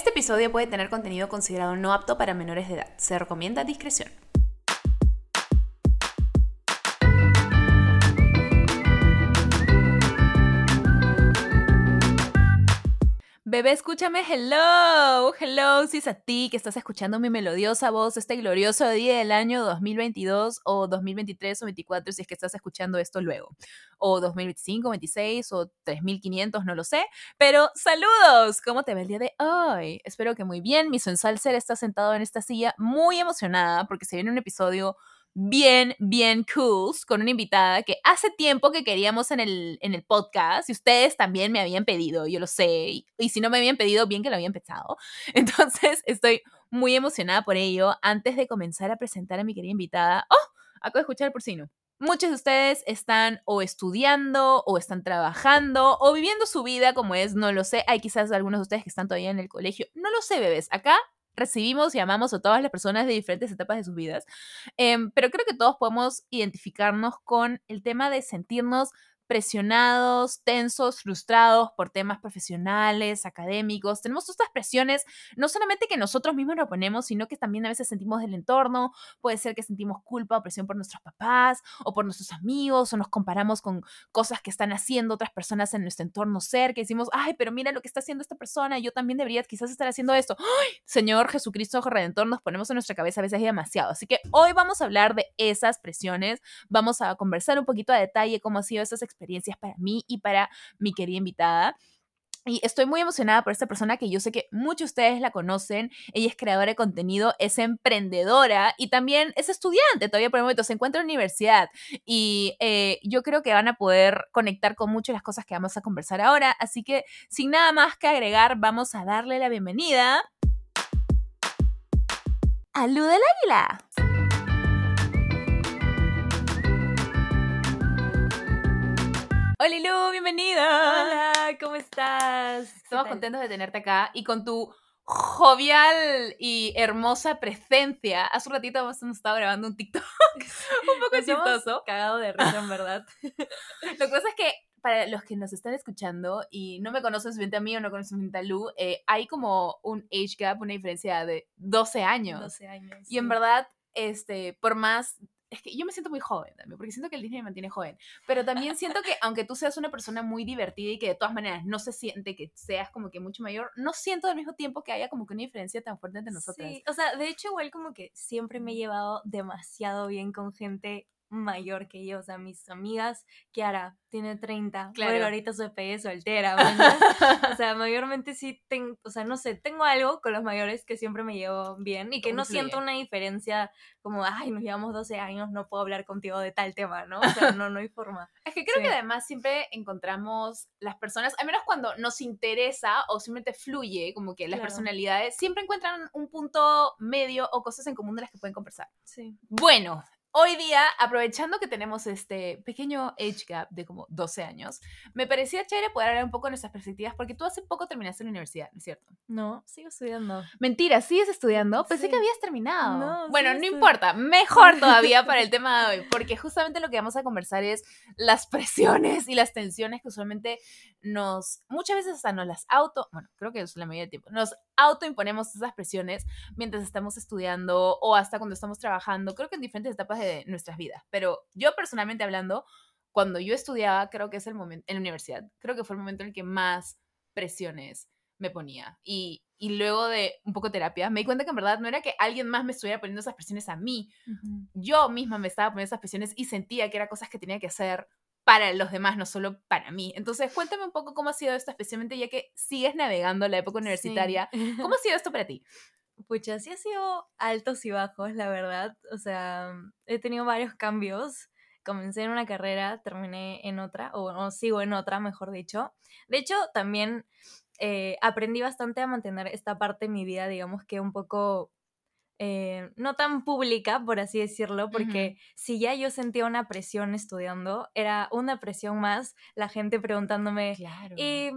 Este episodio puede tener contenido considerado no apto para menores de edad. Se recomienda discreción. Bebé, escúchame, hello, hello, si es a ti que estás escuchando mi melodiosa voz este glorioso día del año 2022 o 2023 o 2024 si es que estás escuchando esto luego, o 2025, 26 o 3500, no lo sé, pero saludos, ¿cómo te ve el día de hoy? Espero que muy bien, mi sensual ser está sentado en esta silla muy emocionada porque se viene un episodio bien, bien cool con una invitada que hace tiempo que queríamos en el, en el podcast y ustedes también me habían pedido, yo lo sé, y, si no me habían pedido, bien que lo habían pensado. Entonces estoy muy emocionada por ello. Antes de comenzar a presentar a mi querida invitada, ¡oh! Acabo de escuchar el porcino. Muchos de ustedes están o estudiando o están trabajando o viviendo su vida como es, no lo sé. Hay quizás algunos de ustedes que están todavía en el colegio. No lo sé, bebés. Acá recibimos y amamos a todas las personas de diferentes etapas de sus vidas, em, pero creo que todos podemos identificarnos con el tema de sentirnos presionados, tensos, frustrados por temas profesionales, académicos. Tenemos estas presiones, no solamente que nosotros mismos nos ponemos, sino que también a veces sentimos del entorno. Puede ser que sentimos culpa o presión por nuestros papás o por nuestros amigos o nos comparamos con cosas que están haciendo otras personas en nuestro entorno cerca que decimos, ay, pero mira lo que está haciendo esta persona, yo también debería quizás estar haciendo esto. ¡Ay! Señor Jesucristo Redentor, nos ponemos en nuestra cabeza a veces demasiado. Así que hoy vamos a hablar de esas presiones, vamos a conversar un poquito a detalle cómo han sido esas experiencias experiencias para mí y para mi querida invitada. Y estoy muy emocionada por esta persona que yo sé que muchos de ustedes la conocen. Ella es creadora de contenido, es emprendedora y también es estudiante. Todavía por el momento se encuentra en la universidad. Y eh, yo creo que van a poder conectar con muchas de las cosas que vamos a conversar ahora. Así que sin nada más que agregar, vamos a darle la bienvenida a Lu del Águila. Hola Lu, bienvenida. Hola, ¿cómo estás? Estamos contentos de tenerte acá y con tu jovial y hermosa presencia. Hace un ratito hemos estado grabando un TikTok un poco chistoso. Cagado de risa, en verdad. Lo que pasa es que para los que nos están escuchando y no me conocen suficiente a mí o no conocen suficiente a Lu, eh, hay como un age gap, una diferencia de 12 años. 12 años. Y en verdad, este, por más es que yo me siento muy joven también, porque siento que el Disney me mantiene joven, pero también siento que aunque tú seas una persona muy divertida y que de todas maneras no se siente que seas como que mucho mayor, no siento al mismo tiempo que haya como que una diferencia tan fuerte entre nosotras. Sí, o sea, de hecho igual como que siempre me he llevado demasiado bien con gente mayor que yo, o sea, mis amigas, Kiara tiene 30, claro. pero ahorita soy pegue soltera, o sea, mayormente sí tengo, o sea, no sé, tengo algo con los mayores que siempre me llevo bien y que no siento una diferencia como, ay, nos llevamos 12 años, no puedo hablar contigo de tal tema, ¿no? O sea, no, no hay forma. es que creo que además siempre encontramos las personas, al menos cuando nos interesa o simplemente fluye, como que las personalidades, siempre encuentran un punto medio o cosas en común de las que pueden conversar. Sí. Bueno, Hoy día, aprovechando que tenemos este pequeño age gap de como 12 años, me parecía chévere poder hablar un poco de nuestras perspectivas, porque tú hace poco terminaste la universidad, ¿no es cierto? No, sigo estudiando. Mentira, ¿sigues estudiando? Pensé que habías terminado. No, bueno, no importa, mejor todavía para el tema de hoy, porque justamente lo que vamos a conversar es las presiones y las tensiones que usualmente nos, muchas veces hasta nos las auto, bueno, creo que es la mayoría del tiempo, nos autoimponemos esas presiones mientras estamos estudiando o hasta cuando estamos trabajando, creo que en diferentes etapas de nuestras vidas. Pero yo personalmente hablando, cuando yo estudiaba, creo que es el momento, en la universidad, creo que fue el momento en el que más presiones me ponía. Y, y luego de un poco de terapia, me di cuenta que en verdad no era que alguien más me estuviera poniendo esas presiones a mí. Yo misma me estaba poniendo esas presiones y sentía que eran cosas que tenía que hacer para los demás, no solo para mí. Entonces, cuéntame un poco cómo ha sido esto, especialmente ya que sigues navegando la época universitaria. ¿Cómo ha sido esto para ti? Pucha, sí ha sido altos y bajos, la verdad. O sea, he tenido varios cambios. Comencé en una carrera, terminé en otra, o, sigo en otra, mejor dicho. De hecho, también eh, aprendí bastante a mantener esta parte de mi vida, digamos que un poco eh, no tan pública, por así decirlo, porque si ya yo sentía una presión estudiando, era una presión más, la gente preguntándome, ¿y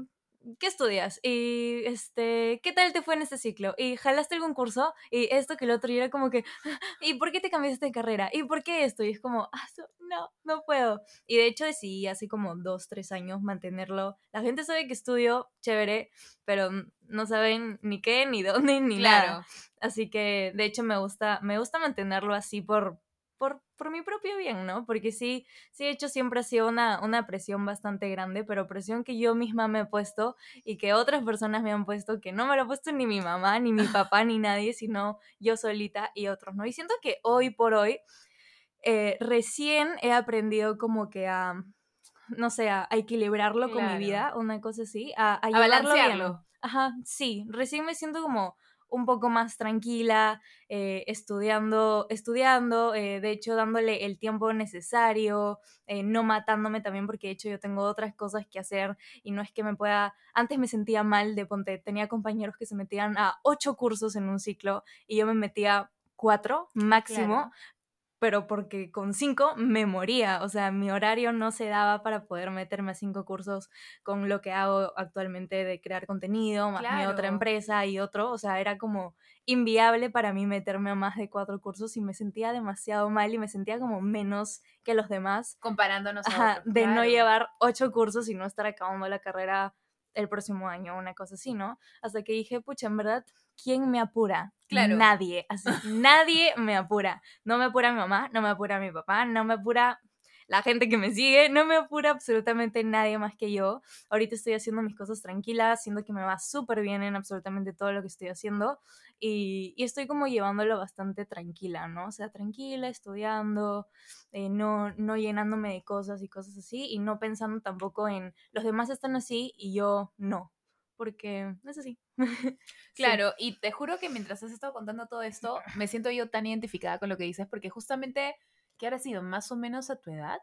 ¿qué estudias? Y, este, ¿qué tal te fue en este ciclo? ¿Y jalaste algún curso? Y esto que el otro, y era como que, ¿y por qué te cambiaste de carrera? ¿Y por qué esto? Y es como, ah, no, no puedo. Y de hecho decidí hace como dos, tres años mantenerlo. La gente sabe que estudio, chévere, pero no saben ni qué, ni dónde, ni nada. Así que, de hecho, me gusta, me gusta mantenerlo así por, por, por, mi propio bien, ¿no? Porque sí, sí, de hecho siempre ha sido una, una presión bastante grande, pero presión que yo misma me he puesto y que otras personas me han puesto, que no me lo ha puesto ni mi mamá, ni mi papá, ni nadie, sino yo solita y otros, ¿no? Y siento que hoy por hoy, eh, recién he aprendido como que a, no sé, a, equilibrarlo con mi vida, una cosa así, a, a, a balancearlo. Ajá, sí, recién me siento como un poco más tranquila, eh, estudiando, estudiando, eh, de hecho dándole el tiempo necesario, eh, no matándome también porque de hecho yo tengo otras cosas que hacer y no es que me pueda, antes me sentía mal de ponte, tenía compañeros que se metían a ocho cursos en un ciclo y yo me metía cuatro máximo, pero porque con cinco me moría, o sea, mi horario no se daba para poder meterme a cinco cursos con lo que hago actualmente de crear contenido, más mi otra empresa y otro, o sea, era como inviable para mí meterme a más de cuatro cursos y me sentía demasiado mal y me sentía como menos que los demás. Comparándonos a de no llevar ocho cursos y no estar acabando la carrera el próximo año, una cosa así, ¿no? Hasta que dije, pucha, en verdad, ¿quién me apura? Claro. Nadie, así, nadie me apura. No me apura mi mamá, no me apura mi papá, no me apura la gente que me sigue, no me apura absolutamente nadie más que yo. Ahorita estoy haciendo mis cosas tranquilas, siendo que me va súper bien en absolutamente todo lo que estoy haciendo y, estoy como llevándolo bastante tranquila, ¿no? O sea, tranquila, estudiando, eh, no, no llenándome de cosas y cosas así y no pensando tampoco en los demás están así y yo no porque es así. claro, y te juro que mientras has estado contando todo esto, me siento yo tan identificada con lo que dices, porque justamente, ¿qué ha sido? Más o menos a tu edad,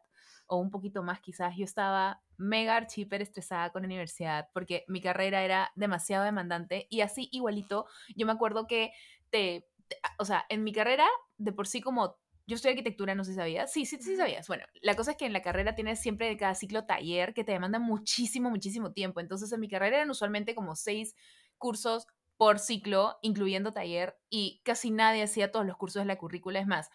o un poquito más quizás, yo estaba mega archiper estresada con la universidad, porque mi carrera era demasiado demandante, y así igualito, yo me acuerdo que te o sea, en mi carrera, de por sí como yo estoy arquitectura, no sé si sabías. Sí, sí, sí sabías. Bueno, la cosa es que en la carrera tienes siempre de cada ciclo taller que te demanda muchísimo, muchísimo tiempo. Entonces, en mi carrera eran usualmente como seis cursos por ciclo, incluyendo taller, y casi nadie hacía todos los cursos de la currícula. Es más,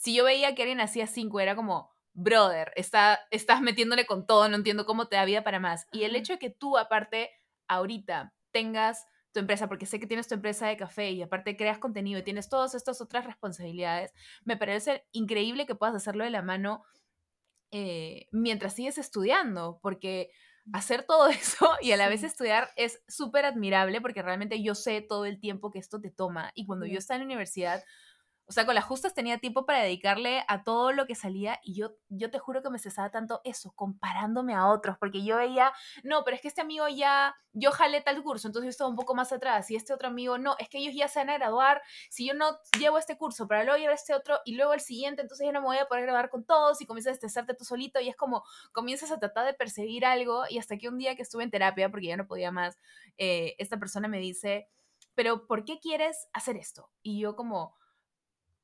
si yo veía que alguien hacía cinco, era como, brother, está, estás metiéndole con todo, no entiendo cómo te da vida para más. Y el hecho de que tú, aparte, ahorita tengas tu empresa, porque sé que tienes tu empresa de café y aparte creas contenido y tienes todas estas otras responsabilidades, me parece increíble que puedas hacerlo de la mano eh, mientras sigues estudiando, porque hacer todo eso y a la vez estudiar es súper admirable porque realmente yo sé todo el tiempo que esto te toma y cuando yo estaba en la universidad o sea, con las justas tenía tiempo para dedicarle a todo lo que salía y yo, yo te juro que me cesaba tanto eso, comparándome a otros, porque yo veía, no, pero es que este amigo ya, yo jalé tal curso, entonces yo estaba un poco más atrás y este otro amigo, no, es que ellos ya se van a graduar, si yo no llevo este curso, para luego llevar este otro y luego el siguiente, entonces ya no me voy a poder graduar con todos y comienzas a estresarte tú solito y es como comienzas a tratar de perseguir algo y hasta que un día que estuve en terapia, porque ya no podía más, eh, esta persona me dice, pero ¿por qué quieres hacer esto? Y yo como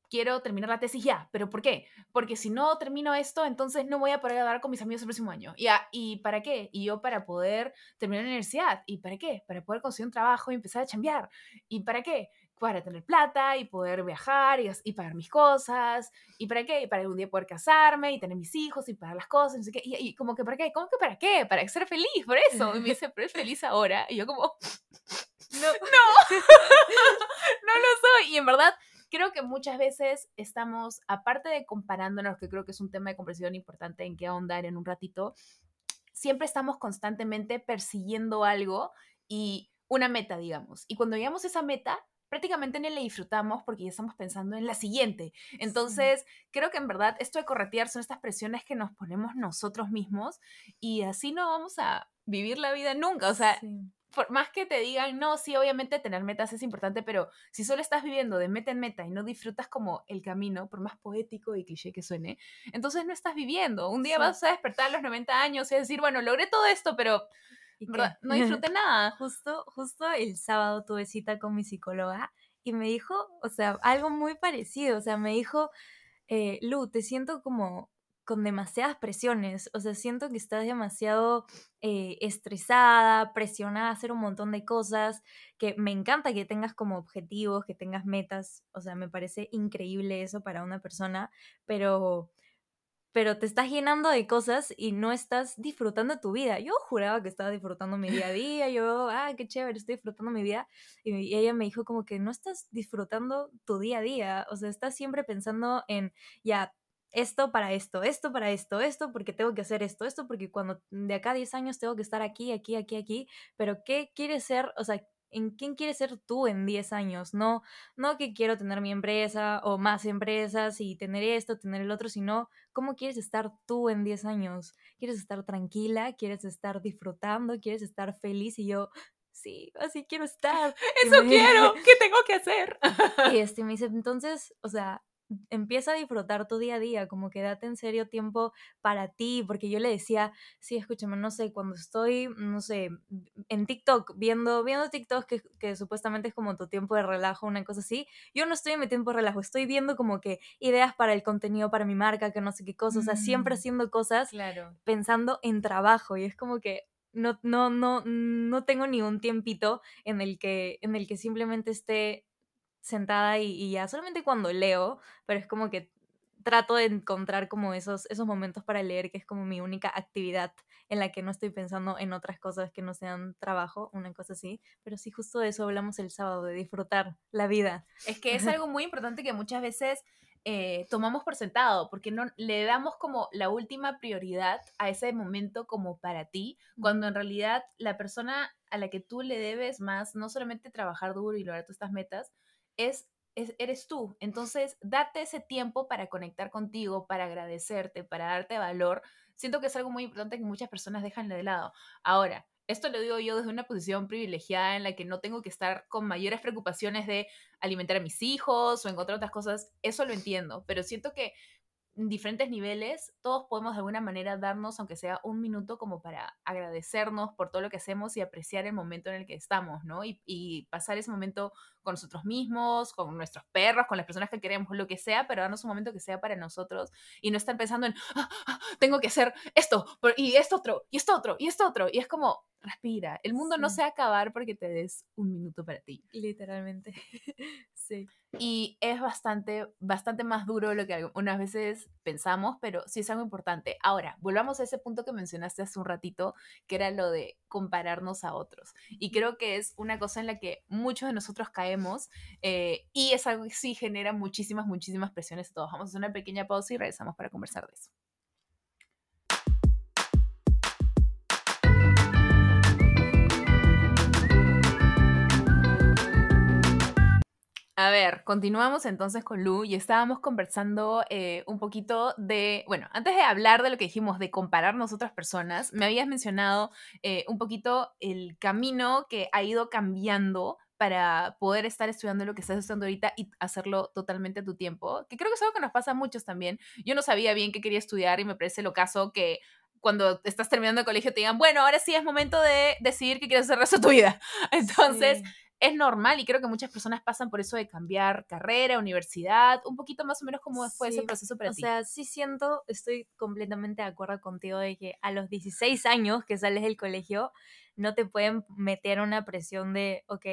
quiero terminar la tesis ya, pero ¿por qué? Porque si no termino esto, entonces no voy a poder hablar con mis amigos el próximo año. ¿Y, ¿Y para qué? Y yo para poder terminar la universidad. ¿Y para qué? Para poder conseguir un trabajo y empezar a chambear. ¿Y para qué? Para tener plata y poder viajar y, pagar mis cosas. ¿Y para qué? Y para algún día poder casarme y tener mis hijos y pagar las cosas. No sé qué. Y, como que ¿para qué? ¿Cómo que para qué? Para ser feliz, por eso. Y me dice, pero es feliz ahora. Y yo como, no, no, no lo soy. Y en verdad creo que muchas veces estamos, aparte de comparándonos, que creo que es un tema de comprensión importante en que ahondar en un ratito, siempre estamos constantemente persiguiendo algo y una meta, digamos. Y cuando llegamos a esa meta, prácticamente ni le disfrutamos porque ya estamos pensando en la siguiente. Entonces, creo que en verdad esto de corretear son estas presiones que nos ponemos nosotros mismos y así no vamos a vivir la vida nunca. O sea, por más que te digan, no, sí, obviamente tener metas es importante, pero si solo estás viviendo de meta en meta y no disfrutas como el camino, por más poético y cliché que suene, entonces no estás viviendo. Un día vas a despertar a los 90 años y decir, bueno, logré todo esto, pero no disfruté nada. Justo, justo el sábado tuve cita con mi psicóloga y me dijo, o sea, algo muy parecido, o sea, me dijo, eh, Lu, te siento como con demasiadas presiones. O sea, siento que estás demasiado eh, estresada, presionada a hacer un montón de cosas, que me encanta que tengas como objetivos, que tengas metas. O sea, me parece increíble eso para una persona, pero pero te estás llenando de cosas y no estás disfrutando tu vida. Yo juraba que estaba disfrutando mi día a día, yo, ah, qué chévere, estoy disfrutando mi vida. Y ella me dijo como que no estás disfrutando tu día a día, o sea, estás siempre pensando en, ya, esto para esto, esto para esto, esto porque tengo que hacer esto, esto porque cuando de acá a 10 años tengo que estar aquí, aquí, aquí, aquí, pero ¿qué quieres ser? O sea, ¿en quién quieres ser tú en 10 años? No, no que quiero tener mi empresa o más empresas y tener esto, tener el otro, sino cómo quieres estar tú en 10 años. ¿Quieres estar tranquila? ¿Quieres estar disfrutando? ¿Quieres estar feliz? Y yo, sí, así quiero estar. Eso quiero, ¿qué tengo que hacer? y este me dice, entonces, o sea, empieza a disfrutar tu día a día, como que date en serio tiempo para ti, porque yo le decía, sí, escúchame, no sé, cuando estoy, no sé, en TikTok, viendo, viendo TikTok, que, que supuestamente es como tu tiempo de relajo, una cosa así, yo no estoy en mi tiempo de relajo, estoy viendo como que ideas para el contenido, para mi marca, que no sé qué cosas, o sea, siempre mm. haciendo cosas claro. pensando en trabajo, y es como que no, no, no, no tengo ni un tiempito en el que, en el que simplemente esté sentada y, ya solamente cuando leo, pero es como que trato de encontrar como esos, esos momentos para leer, que es como mi única actividad en la que no estoy pensando en otras cosas que no sean trabajo, una cosa así. Pero sí, justo de eso hablamos el sábado, de disfrutar la vida. Es que es algo muy importante que muchas veces eh, tomamos por sentado, porque no le damos como la última prioridad a ese momento como para ti, cuando en realidad la persona a la que tú le debes más, no solamente trabajar duro y lograr todas estas metas, es, eres tú. Entonces, date ese tiempo para conectar contigo, para agradecerte, para darte valor. Siento que es algo muy importante que muchas personas dejan de lado. Ahora, esto lo digo yo desde una posición privilegiada en la que no tengo que estar con mayores preocupaciones de alimentar a mis hijos o encontrar otras cosas. Eso lo entiendo, pero siento que diferentes niveles, todos podemos de alguna manera darnos, aunque sea un minuto, como para agradecernos por todo lo que hacemos y apreciar el momento en el que estamos, ¿no? Y, y, pasar ese momento con nosotros mismos, con nuestros perros, con las personas que queremos, lo que sea, pero darnos un momento que sea para nosotros y no estar pensando en, ah, ah, tengo que hacer esto, y esto otro, y esto otro, y esto otro. Y es como, respira, el mundo no se va a acabar porque te des un minuto para ti. Literalmente. Y es bastante, bastante más duro de lo que algunas veces pensamos, pero sí es algo importante. Ahora, volvamos a ese punto que mencionaste hace un ratito, que era lo de compararnos a otros. Y creo que es una cosa en la que muchos de nosotros caemos eh, y es algo que sí genera muchísimas, muchísimas presiones a todos. Vamos a hacer una pequeña pausa y regresamos para conversar de eso. A ver, continuamos entonces con Lu y estábamos conversando eh, un poquito de, bueno, antes de hablar de lo que dijimos de compararnos otras personas, me habías mencionado eh, un poquito el camino que ha ido cambiando para poder estar estudiando lo que estás estudiando ahorita y hacerlo totalmente a tu tiempo, que creo que es algo que nos pasa a muchos también. Yo no sabía bien qué quería estudiar y me parece lo caso que cuando estás terminando el colegio te digan, bueno, ahora sí es momento de decidir qué quieres hacer el resto de tu vida. Entonces es normal y creo que muchas personas pasan por eso de cambiar carrera, universidad, un poquito más o menos como fue ese proceso para ti. O sea, sí siento, estoy completamente de acuerdo contigo de que a los 16 años que sales del colegio no te pueden meter una presión de, ok,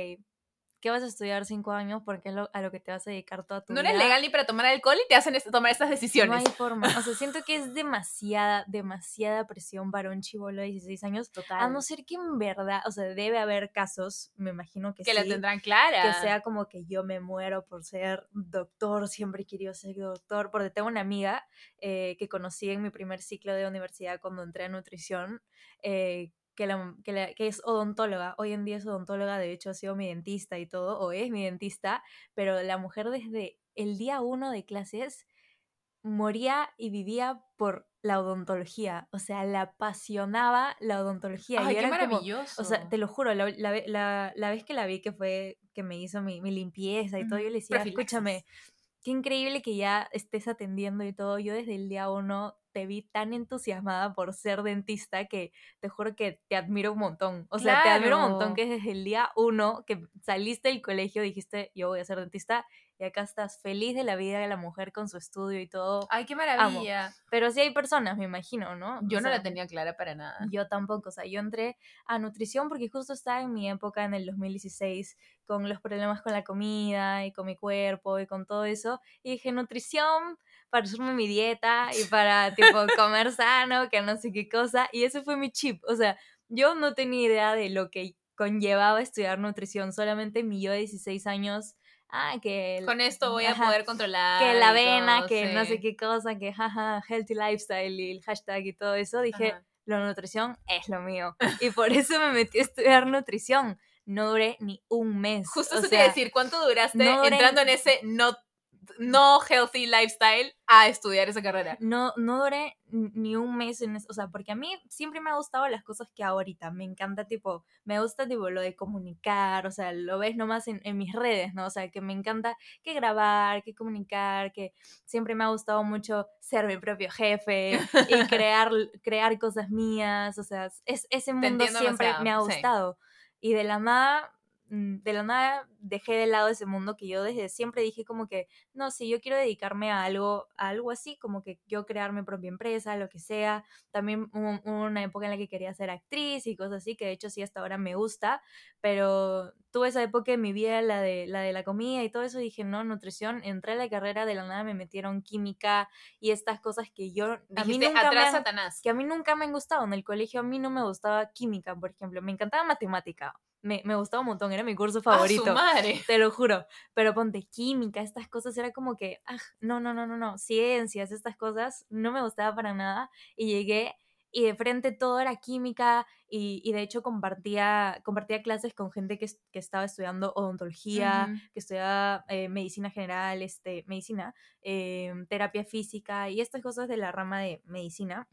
¿qué vas a estudiar cinco años? Porque es a lo que te vas a dedicar toda tu vida. No eres legal ni para tomar alcohol y te hacen tomar estas decisiones. No hay forma. O sea, siento que es demasiada, demasiada presión para un chivolo de 16 años. Total. A no ser que en verdad, o sea, debe haber casos, me imagino que, que sí. Que la tendrán clara. Que sea como que yo me muero por ser doctor, siempre he querido ser doctor. Porque tengo una amiga eh, que conocí en mi primer ciclo de universidad cuando entré a nutrición. Eh, que, la, que, es odontóloga, hoy en día es odontóloga, de hecho ha sido mi dentista y todo, o es mi dentista, pero la mujer desde el día uno de clases moría y vivía por la odontología, o sea, la apasionaba la odontología. Ay, y qué maravilloso. o sea, te lo juro, la, la, la, vez que la vi, que fue que me hizo mi, mi limpieza y todo, yo le decía, escúchame, qué increíble que ya estés atendiendo y todo. Yo desde el día uno te vi tan entusiasmada por ser dentista que te juro que te admiro un montón. O sea, te admiro un montón que desde el día uno que saliste del colegio dijiste, yo voy a ser dentista y acá estás feliz de la vida de la mujer con su estudio y todo. Ay, qué maravilla. Pero sí hay personas, me imagino, ¿no? Yo no la tenía clara para nada. Yo tampoco, o sea, yo entré a nutrición porque justo estaba en mi época en el 2016 con los problemas con la comida y con mi cuerpo y con todo eso y dije nutrición para hacerme mi dieta y para tipo comer sano, que no sé qué cosa y ese fue mi chip, o sea, yo no tenía idea de lo que conllevaba estudiar nutrición, solamente mi yo de 16 años ah, que... Con esto voy a poder controlar. Que la avena, que no sé qué cosa, que jaja, healthy lifestyle y el hashtag y todo eso, dije, la nutrición es lo mío. Y por eso me metí a estudiar nutrición. No duré ni un mes. Justo se te decir, ¿cuánto duraste entrando en ese no no healthy lifestyle a estudiar esa carrera. No, no duré ni un mes en eso, o sea, porque a mí siempre me ha gustado las cosas que ahorita, me encanta tipo, me gusta tipo lo de comunicar, o sea, lo ves nomás en, en mis redes, ¿no? O sea, que me encanta que grabar, que comunicar, que siempre me ha gustado mucho ser mi propio jefe y crear, crear cosas mías, o sea, es, ese mundo siempre me ha gustado. Y de la nada de la nada dejé de lado ese mundo que yo desde siempre dije como que, no, si yo quiero dedicarme a algo, a algo así, como que yo crear mi propia empresa, lo que sea. También hubo una época en la que quería ser actriz y cosas así, que de hecho sí hasta ahora me gusta, pero tuve esa época en mi vida, la de la, de la comida y todo eso, dije, no, nutrición, entré a la carrera, de la nada me metieron química y estas cosas que yo... a mí nunca me Satanás. Que a mí nunca me han gustado. En el colegio a mí no me gustaba química, por ejemplo, me encantaba matemática me, me, gustaba un montón, era mi curso favorito. su madre. Te lo juro. Pero ponte química, estas cosas, era como que, ah, no, no, no, no, no, ciencias, estas cosas, no me gustaba para nada. Y llegué y de frente todo era química y, y de hecho compartía, compartía clases con gente que, que estaba estudiando odontología, que estudiaba eh, medicina general, este, medicina, em, terapia física y estas cosas de la rama de medicina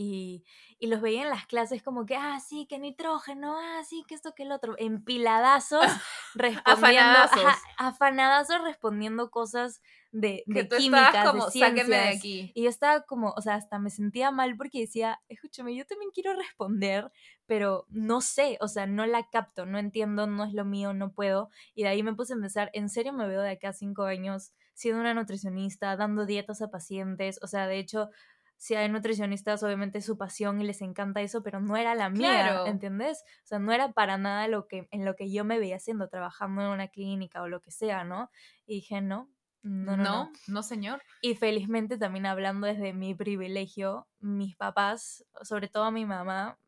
y, y, los veía en las clases como que, ah, sí, que nitrógeno, ah, sí, que esto, que el otro, empiladazos, respondiendo, afanadazos. respondiendo cosas de, de química, como, de ciencias. de aquí. Y yo estaba como, o sea, hasta me sentía mal porque decía, escúchame, yo también quiero responder, pero no sé, o sea, no la capto, no entiendo, no es lo mío, no puedo. Y de ahí me puse a pensar, ¿en serio me veo de acá a cinco años siendo una nutricionista, dando dietas a pacientes? O sea, de hecho si hay nutricionistas, obviamente su pasión y les encanta eso, pero no era la mía, ¿entendés? O sea, no era para nada lo que, en lo que yo me veía haciendo, trabajando en una clínica o lo que sea, ¿no? Y dije, no, no, no, no, no, señor. Y felizmente también hablando desde mi privilegio, mis papás, sobre todo mi mamá,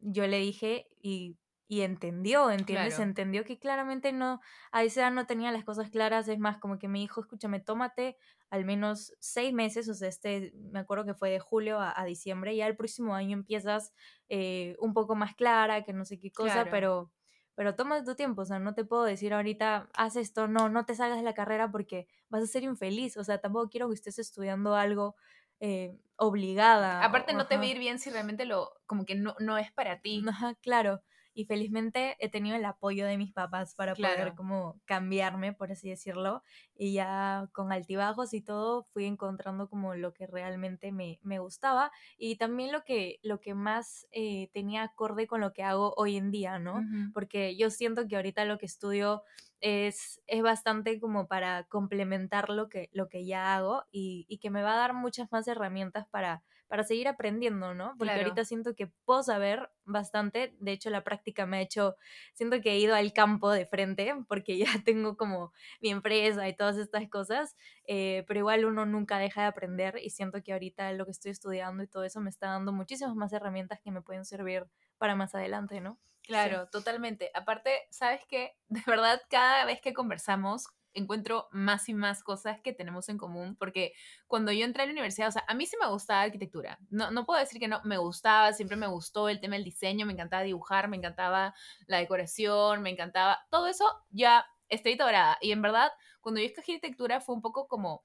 yo le dije y y entendió, ¿entiendes? Entendió que claramente no, a esa edad no tenía las cosas claras, es más, como que me dijo, escúchame, tómate al menos seis meses, o sea, este, me acuerdo que fue de julio a, diciembre, y ya el próximo año empiezas eh, un poco más clara, que no sé qué cosa, pero, pero toma tu tiempo, o sea, no te puedo decir ahorita, haz esto, no, no te salgas de la carrera porque vas a ser infeliz, o sea, tampoco quiero que estés estudiando algo eh, obligada. Aparte, no te va a ir bien si realmente lo, como que no, no es para ti. Ajá, claro y felizmente he tenido el apoyo de mis papás para poder como cambiarme, por así decirlo, y ya con altibajos y todo fui encontrando como lo que realmente me, me gustaba y también lo que, lo que más eh, tenía acorde con lo que hago hoy en día, ¿no? Porque yo siento que ahorita lo que estudio es, es bastante como para complementar lo que, lo que ya hago y, y que me va a dar muchas más herramientas para para seguir aprendiendo, ¿no? Porque ahorita siento que puedo saber bastante, de hecho la práctica me ha hecho, siento que he ido al campo de frente, porque ya tengo como mi empresa y todas estas cosas, eh, pero igual uno nunca deja de aprender y siento que ahorita lo que estoy estudiando y todo eso me está dando muchísimas más herramientas que me pueden servir para más adelante, ¿no? Claro, totalmente. Aparte, ¿sabes qué? De verdad, cada vez que conversamos, encuentro más y más cosas que tenemos en común, porque cuando yo entré a la universidad, o sea, a mí sí me gustaba arquitectura, no, no puedo decir que no, me gustaba, siempre me gustó el tema del diseño, me encantaba dibujar, me encantaba la decoración, me encantaba, todo eso ya estoy dorada, y en verdad, cuando yo escogí arquitectura fue un poco como,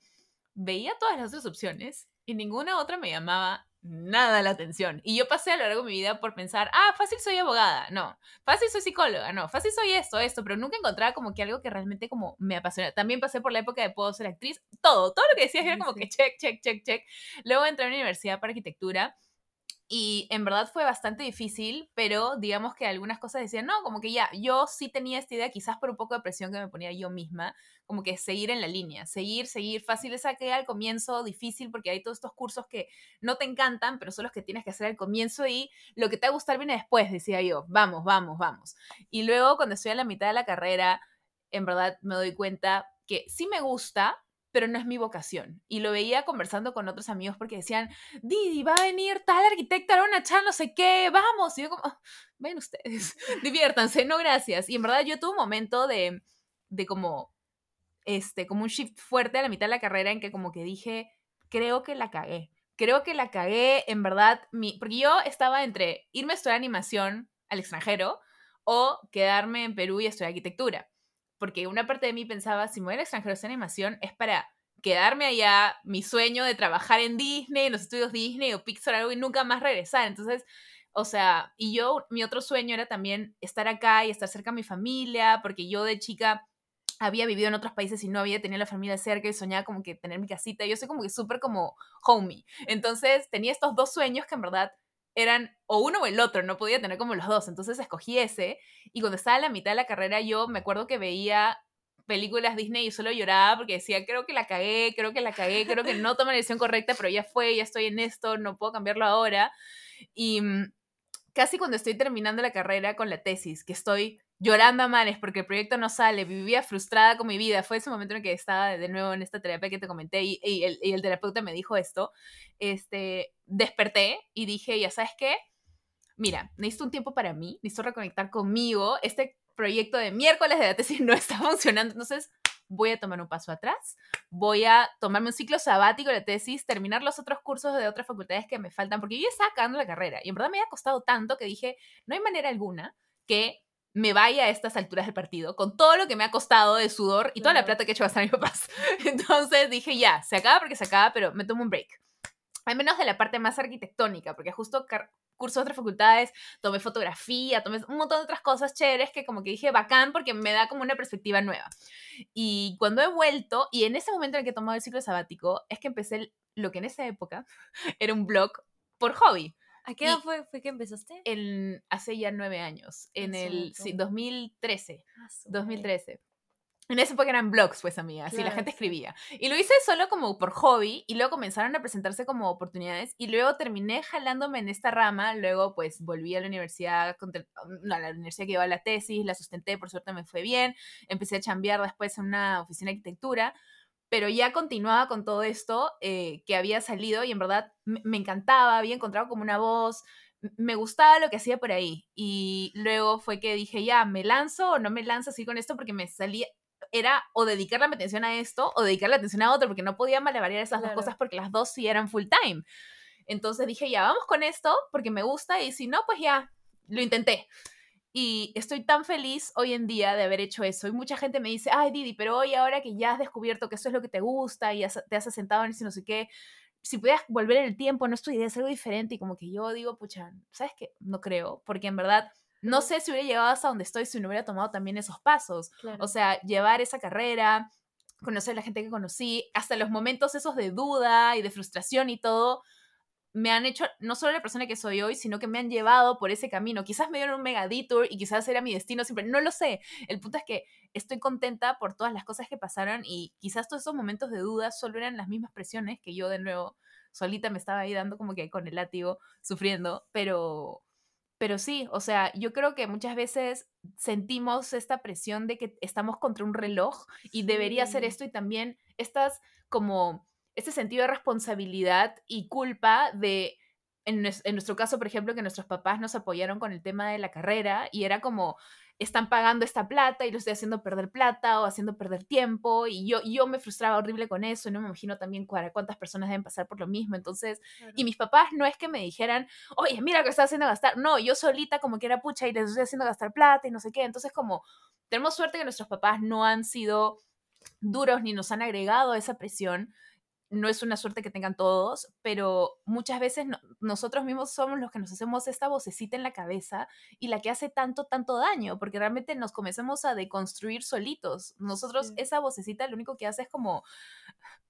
veía todas las otras opciones y ninguna otra me llamaba nada la atención. Y yo pasé a lo largo de mi vida por pensar, ah, fácil soy abogada, no, fácil soy psicóloga, no, fácil soy esto, esto, pero nunca encontraba como que algo que realmente como me apasiona. También pasé por la época de puedo ser actriz, todo, todo lo que decías era como que check, check, check, check. Luego entré a la universidad para arquitectura Y en verdad fue bastante difícil, pero digamos que algunas cosas decían, no, como que ya, yo sí tenía esta idea, quizás por un poco de presión que me ponía yo misma, como que seguir en la línea, seguir, seguir, fácil esa que al comienzo, difícil, porque hay todos estos cursos que no te encantan, pero son los que tienes que hacer al comienzo y lo que te va a gustar viene después, decía yo, vamos, vamos, vamos. Y luego cuando estoy a la mitad de la carrera, en verdad me doy cuenta que sí me gusta, pero no es mi vocación. Y lo veía conversando con otros amigos porque decían, Didi, va a venir tal arquitecta, Arona Chan, no sé qué, vamos. Y yo como, ven ustedes, diviértanse, no gracias. Y en verdad yo tuve un momento de, de como, este, como un shift fuerte a la mitad de la carrera en que como que dije, creo que la cagué. Creo que la cagué, en verdad, mi, porque yo estaba entre irme a estudiar animación al extranjero o quedarme en Perú y estudiar arquitectura porque una parte de mí pensaba, si me voy al extranjero a animación, es para quedarme allá, mi sueño de trabajar en Disney, en los estudios Disney o Pixar, algo y nunca más regresar. Entonces, o sea, y yo, mi otro sueño era también estar acá y estar cerca de mi familia, porque yo de chica había vivido en otros países y no había tenido la familia cerca y soñaba como que tener mi casita. Yo soy como que súper como homey. Entonces tenía estos dos sueños que en verdad eran o uno o el otro, no podía tener como los dos, entonces escogí ese y cuando estaba en la mitad de la carrera yo me acuerdo que veía películas Disney y solo lloraba porque decía, creo que la cagué, creo que la cagué, creo que no tomé la decisión correcta, pero ya fue, ya estoy en esto, no puedo cambiarlo ahora. Y mm, casi cuando estoy terminando la carrera con la tesis, que estoy llorando a manes porque el proyecto no sale, vivía frustrada con mi vida, fue ese momento en que estaba de nuevo en esta terapia que te comenté y, el, y el, terapeuta me dijo esto, este, desperté y dije, ya sabes qué, mira, necesito un tiempo para mí, necesito reconectar conmigo, este proyecto de miércoles de la tesis no está funcionando, entonces voy a tomar un paso atrás, voy a tomarme un ciclo sabático de tesis, terminar los otros cursos de otras facultades que me faltan, porque yo ya estaba acabando la carrera y en verdad me había costado tanto que dije, no hay manera alguna que me vaya a estas alturas del partido, con todo lo que me ha costado de sudor y toda la plata que he hecho gastar a mis papás. Entonces dije, ya, se acaba porque se acaba, pero me tomo un break. Al menos de la parte más arquitectónica, porque justo curso de otras facultades, tomé fotografía, tomé un montón de otras cosas chéveres que como que dije bacán porque me da como una perspectiva nueva. Y cuando he vuelto, y en ese momento en el que he tomado el ciclo sabático, es que empecé lo que en esa época era un blog por hobby. ¿A qué edad fue, fue, que empezaste? En, hace ya nueve años, en el sí, 2013. 2013. En esa época eran blogs, pues, amiga, así la gente escribía. Y lo hice solo como por hobby, y luego comenzaron a presentarse como oportunidades, y luego terminé jalándome en esta rama, luego pues volví a la universidad, no, a la universidad que iba a la tesis, la sustenté, por suerte me fue bien, empecé a chambear después en una oficina de arquitectura, pero ya continuaba con todo esto eh, que había salido y en verdad me, encantaba, había encontrado como una voz, me gustaba lo que hacía por ahí. Y luego fue que dije, ya, ¿me lanzo o no me lanzo así con esto? Porque me salía, era o dedicar la atención a esto o dedicar la atención a otro, porque no podía malabarear esas dos cosas porque las dos sí eran full time. Entonces dije, ya, vamos con esto porque me gusta y si no, pues ya, lo intenté. Y estoy tan feliz hoy en día de haber hecho eso. Y mucha gente me dice, ay Didi, pero hoy ahora que ya has descubierto que eso es lo que te gusta y te has asentado en eso no sé qué, si pudieras volver en el tiempo, no estudiarías algo diferente. Y como que yo digo, pucha, ¿sabes qué? No creo, porque en verdad no sé si hubiera llegado hasta donde estoy si no hubiera tomado también esos pasos. O sea, llevar esa carrera, conocer a la gente que conocí, hasta los momentos esos de duda y de frustración y todo me han hecho no solo la persona que soy hoy, sino que me han llevado por ese camino. Quizás me dieron un mega detour y quizás era mi destino siempre, no lo sé. El punto es que estoy contenta por todas las cosas que pasaron y quizás todos esos momentos de duda solo eran las mismas presiones que yo de nuevo solita me estaba ahí dando como que con el látigo sufriendo, pero pero sí, o sea, yo creo que muchas veces sentimos esta presión de que estamos contra un reloj y debería hacer esto y también estas como ese sentido de responsabilidad y culpa de, en, nuestro caso, por ejemplo, que nuestros papás nos apoyaron con el tema de la carrera y era como, están pagando esta plata y lo estoy haciendo perder plata o haciendo perder tiempo y yo, yo me frustraba horrible con eso y no me imagino también cuántas personas deben pasar por lo mismo. Entonces, y mis papás no es que me dijeran, oye, mira lo que estás haciendo gastar. No, yo solita como que era pucha y les estoy haciendo gastar plata y no sé qué. Entonces, como tenemos suerte que nuestros papás no han sido duros ni nos han agregado esa presión no es una suerte que tengan todos, pero muchas veces nosotros mismos somos los que nos hacemos esta vocecita en la cabeza y la que hace tanto, tanto daño, porque realmente nos comenzamos a deconstruir solitos. Nosotros, esa vocecita lo único que hace es como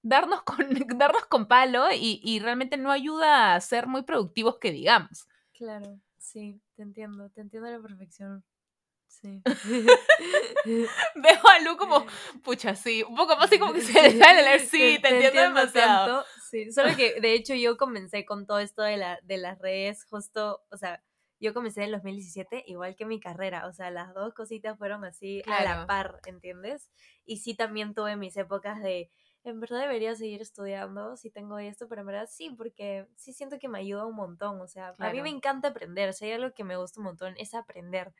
darnos con, darnos con palo y, y realmente no ayuda a ser muy productivos que digamos. Claro, sí, te entiendo, te entiendo a la perfección. Sí. Veo a Lu como, pucha, sí, un poco más así como que se le sale leer, sí, te, entiendo, demasiado. sí, solo que de hecho yo comencé con todo esto de, la, de las redes justo, o sea, yo comencé en el 2017 igual que mi carrera, o sea, las dos cositas fueron así a la par, ¿entiendes? Y sí también tuve mis épocas de en verdad debería seguir estudiando si tengo esto, pero en verdad sí, porque sí siento que me ayuda un montón. O sea, a mí me encanta aprender. Si hay algo que me gusta un montón, es aprender.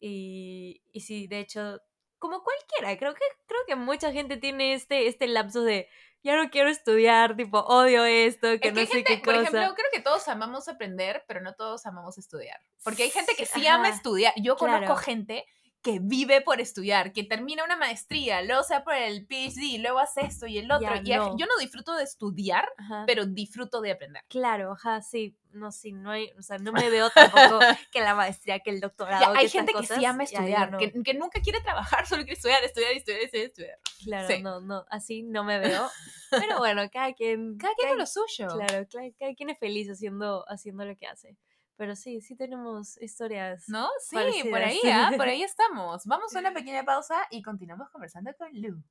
y, y sí, de hecho, como cualquiera, creo que, creo que mucha gente tiene este, este lapso de ya no quiero estudiar, tipo, odio esto, que no sé qué cosa. Por ejemplo, creo que todos amamos aprender, pero no todos amamos estudiar. Porque hay gente que sí ama estudiar. Yo conozco gente que vive por estudiar, que termina una maestría, luego sea por el PhD, luego hace esto y el otro. y yo no disfruto de estudiar, pero disfruto de aprender. Claro, ajá, sí. No, sí, no hay, o sea, no me veo tampoco que la maestría, que el doctorado. hay gente que sí ama estudiar, que, que, nunca quiere trabajar, solo quiere estudiar, estudiar, estudiar, estudiar. estudiar. Claro, no, no, así no me veo. Pero bueno, cada quien. Cada quien con lo suyo. Claro, cada, quien es feliz haciendo, haciendo lo que hace. Pero sí, sí tenemos historias. ¿No? Sí, por ahí, ¿ah? por ahí estamos. Vamos a una pequeña pausa y continuamos conversando con Lu.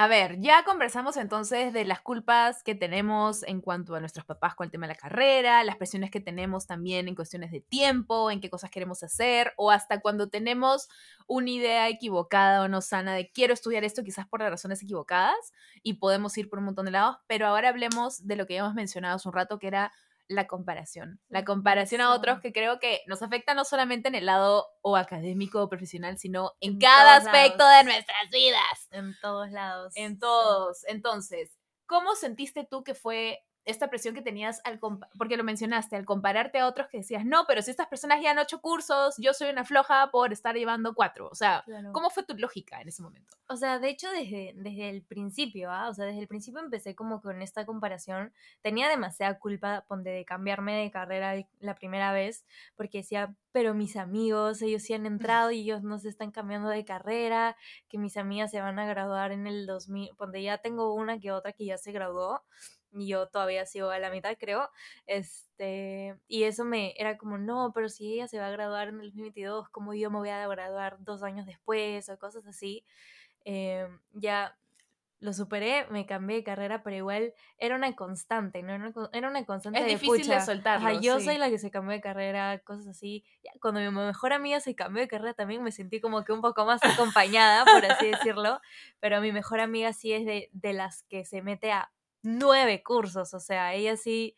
A ver, ya conversamos entonces de las culpas que tenemos en cuanto a nuestros papás con el tema de la carrera, las presiones que tenemos también en cuestiones de tiempo, en qué cosas queremos hacer, o hasta cuando tenemos una idea equivocada o no sana de quiero estudiar esto quizás por las razones equivocadas y podemos ir por un montón de lados, pero ahora hablemos de lo que ya hemos mencionado hace un rato, que era la comparación. La comparación a otros que creo que nos afecta no solamente en el lado o académico o profesional, sino en, cada aspecto de nuestras vidas. En todos lados. En todos. Entonces, ¿cómo sentiste tú que fue esta presión que tenías al porque lo mencionaste, al compararte a otros que decías, no, pero si estas personas ya han ocho cursos, yo soy una floja por estar llevando cuatro. O sea, ¿cómo fue tu lógica en ese momento? O sea, de hecho, desde, desde el principio, ¿ah? O sea, desde el principio empecé como con esta comparación. Tenía demasiada culpa de cambiarme de carrera la primera vez, porque decía, pero mis amigos, ellos sí han entrado y ellos no se están cambiando de carrera, que mis amigas se van a graduar en el 2000, donde ya tengo una que otra que ya se graduó yo todavía sigo a la mitad, creo. Este, y eso me era como, no, pero si ella se va a graduar en el 2022, ¿cómo yo me voy a graduar dos años después o cosas así? Eh, ya lo superé, me cambié de carrera, pero igual era una constante, ¿no? Era una, constante es difícil de soltarlo. yo soy la que se cambió de carrera, cosas así. cuando mi mejor amiga se cambió de carrera también me sentí como que un poco más acompañada, por así decirlo. Pero mi mejor amiga sí es de, de las que se mete a nueve cursos, o sea, ella sí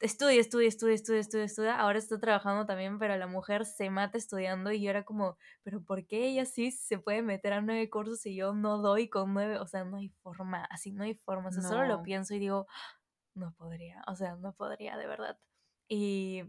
estudia, estudia, estudia, estudia, estudia, estudia, ahora está trabajando también, pero la mujer se mata estudiando y yo era como, pero ¿por qué ella sí se puede meter a nueve cursos y yo no doy con nueve? O sea, no hay forma, así no hay forma, o sea, solo lo pienso y digo, no podría, o sea, no podría, de verdad. Y,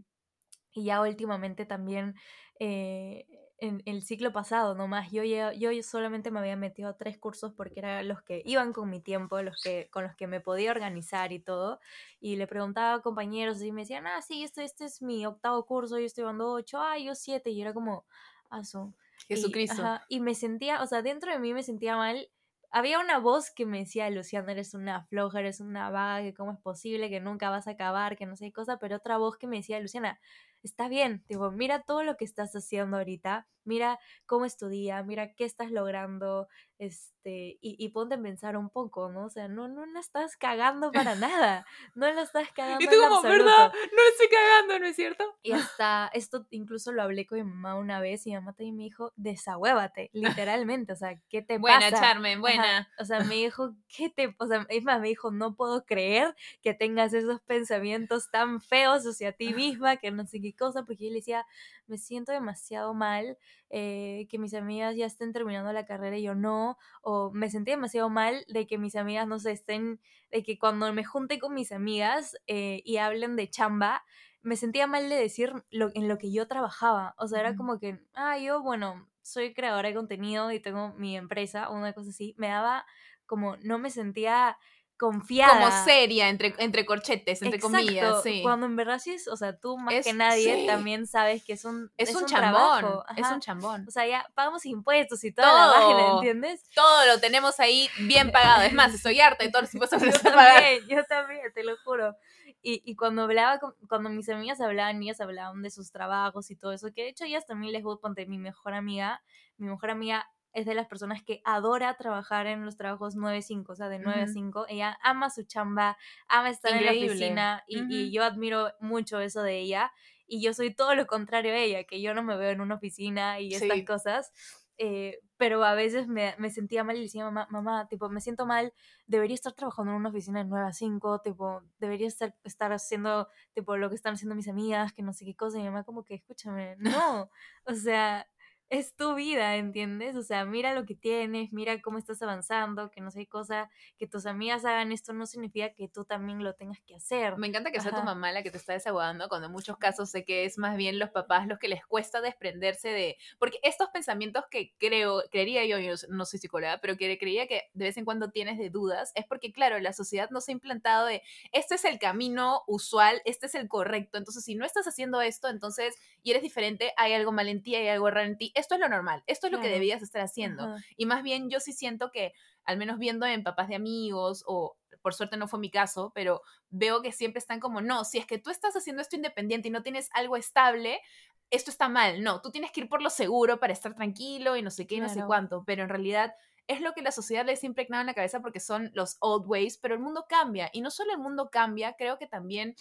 y ya últimamente también... Eh, en el ciclo pasado nomás. Yo, yo, yo solamente me había metido a tres cursos porque eran los que iban con mi tiempo, los que, con los que me podía organizar y todo. Y le preguntaba a compañeros y me decían, ah, sí, este, este es mi octavo curso, yo estoy dando ocho, ah, yo siete. Y era como, aso. Jesucristo. Y, y me sentía, o sea, dentro de mí me sentía mal había una voz que me decía, Luciana, eres una floja, eres una vaga, que cómo es posible, que nunca vas a acabar, que no sé qué cosa, pero otra voz que me decía, Luciana, está bien, tipo, mira todo lo que estás haciendo ahorita, mira cómo estudia, mira qué estás logrando, este, y, y, ponte a pensar un poco, ¿no? O sea, no, no la estás cagando para nada, no la estás cagando. Y tú como, ¿verdad? No estoy cagando, ¿no es cierto? Y hasta, esto incluso lo hablé con mi mamá una vez, y mi mamá también me dijo, desahuévate, literalmente, o sea, ¿qué te pasa? Buena, Charmen, buena. o sea, me dijo, ¿qué te, o sea, es más, me dijo, no puedo creer que tengas esos pensamientos tan feos hacia ti misma, que no sé qué cosa, porque yo le decía, me siento demasiado mal, eh, que mis amigas ya estén terminando la carrera y yo no, o me sentí demasiado mal de que mis amigas no se estén, de que cuando me junte con mis amigas eh, y hablen de chamba, me sentía mal de decir lo, en lo que yo trabajaba. O sea, era como que, ah, yo, bueno, soy creadora de contenido y tengo mi empresa o una cosa así. Me daba como, no me sentía confiada. Como seria, entre, entre corchetes, entre comillas. Sí. Cuando en verdad sí es, o sea, tú más que nadie también sabes que es un Es, un, chambón, es un chambón. O sea, ya pagamos impuestos y toda todo, la ¿entiendes? Todo lo tenemos ahí bien pagado. Es más, estoy harta de todos los impuestos yo también, Yo también, te lo juro. Y, y cuando hablaba, con, cuando mis amigas hablaban, ellas hablaban de sus trabajos y todo eso, que de hecho ellas también les gusta, ponte mi mejor amiga, mi mejor amiga es de las personas que adora trabajar en los trabajos 9-5, o sea, de 9 a 5. Ella ama su chamba, ama estar en la oficina y, yo admiro mucho eso de ella. Y yo soy todo lo contrario a ella, que yo no me veo en una oficina y estas cosas. Eh, pero a veces me, me, sentía mal y decía, mamá, mamá, tipo, me siento mal, debería estar trabajando en una oficina de 9 a 5, tipo, debería estar, estar haciendo, tipo, lo que están haciendo mis amigas, que no sé qué cosa, y mi mamá como que, escúchame, no, o sea, es tu vida, ¿entiendes? O sea, mira lo que tienes, mira cómo estás avanzando, que no sé cosa, que tus amigas hagan esto no significa que tú también lo tengas que hacer. Me encanta que sea tu mamá la que te está desahogando, cuando en muchos casos sé que es más bien los papás los que les cuesta desprenderse de, porque estos pensamientos que creo, creería yo, yo no soy psicóloga, pero que creía que de vez en cuando tienes de dudas, es porque claro, la sociedad nos ha implantado de, este es el camino usual, este es el correcto, entonces si no estás haciendo esto, entonces, y eres diferente, hay algo mal en ti, hay algo raro en ti, esto es lo normal, esto es lo que debías estar haciendo. Y más bien yo sí siento que, al menos viendo en papás de amigos o por suerte no fue mi caso, pero veo que siempre están como, no, si es que tú estás haciendo esto independiente y no tienes algo estable, esto está mal. No, tú tienes que ir por lo seguro para estar tranquilo y no sé qué y no sé cuánto, pero en realidad es lo que la sociedad les ha impregnado en la cabeza porque son los old ways, pero el mundo cambia y no solo el mundo cambia, creo que también,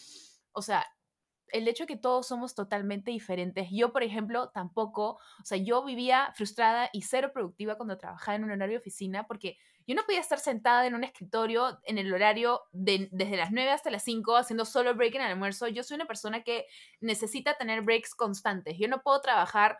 o sea, el hecho de que todos somos totalmente diferentes. Yo, por ejemplo, tampoco, o sea, yo vivía frustrada y cero productiva cuando trabajaba en un horario de oficina porque yo no podía estar sentada en un escritorio en el horario de, desde las 9 hasta las 5 haciendo solo break en el almuerzo. Yo soy una persona que necesita tener breaks constantes. Yo no puedo trabajar